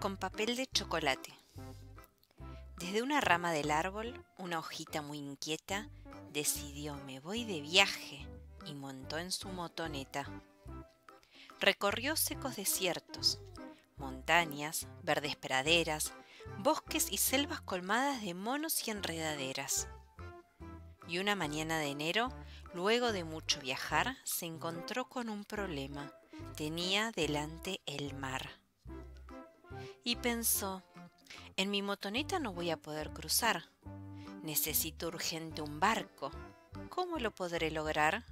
Con papel de chocolate. Desde una rama del árbol, una hojita muy inquieta decidió me voy de viaje y montó en su motoneta. Recorrió secos desiertos, montañas, verdes praderas, bosques y selvas colmadas de monos y enredaderas. Y una mañana de enero, luego de mucho viajar, se encontró con un problema. Tenía delante el mar. Y pensó, en mi motoneta no voy a poder cruzar. Necesito urgente un barco. ¿Cómo lo podré lograr?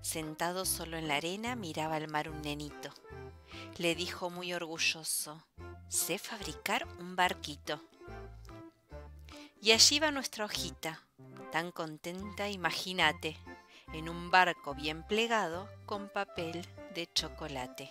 Sentado solo en la arena miraba al mar un nenito. Le dijo muy orgulloso, sé fabricar un barquito. Y allí va nuestra hojita, tan contenta, imagínate, en un barco bien plegado con papel de chocolate.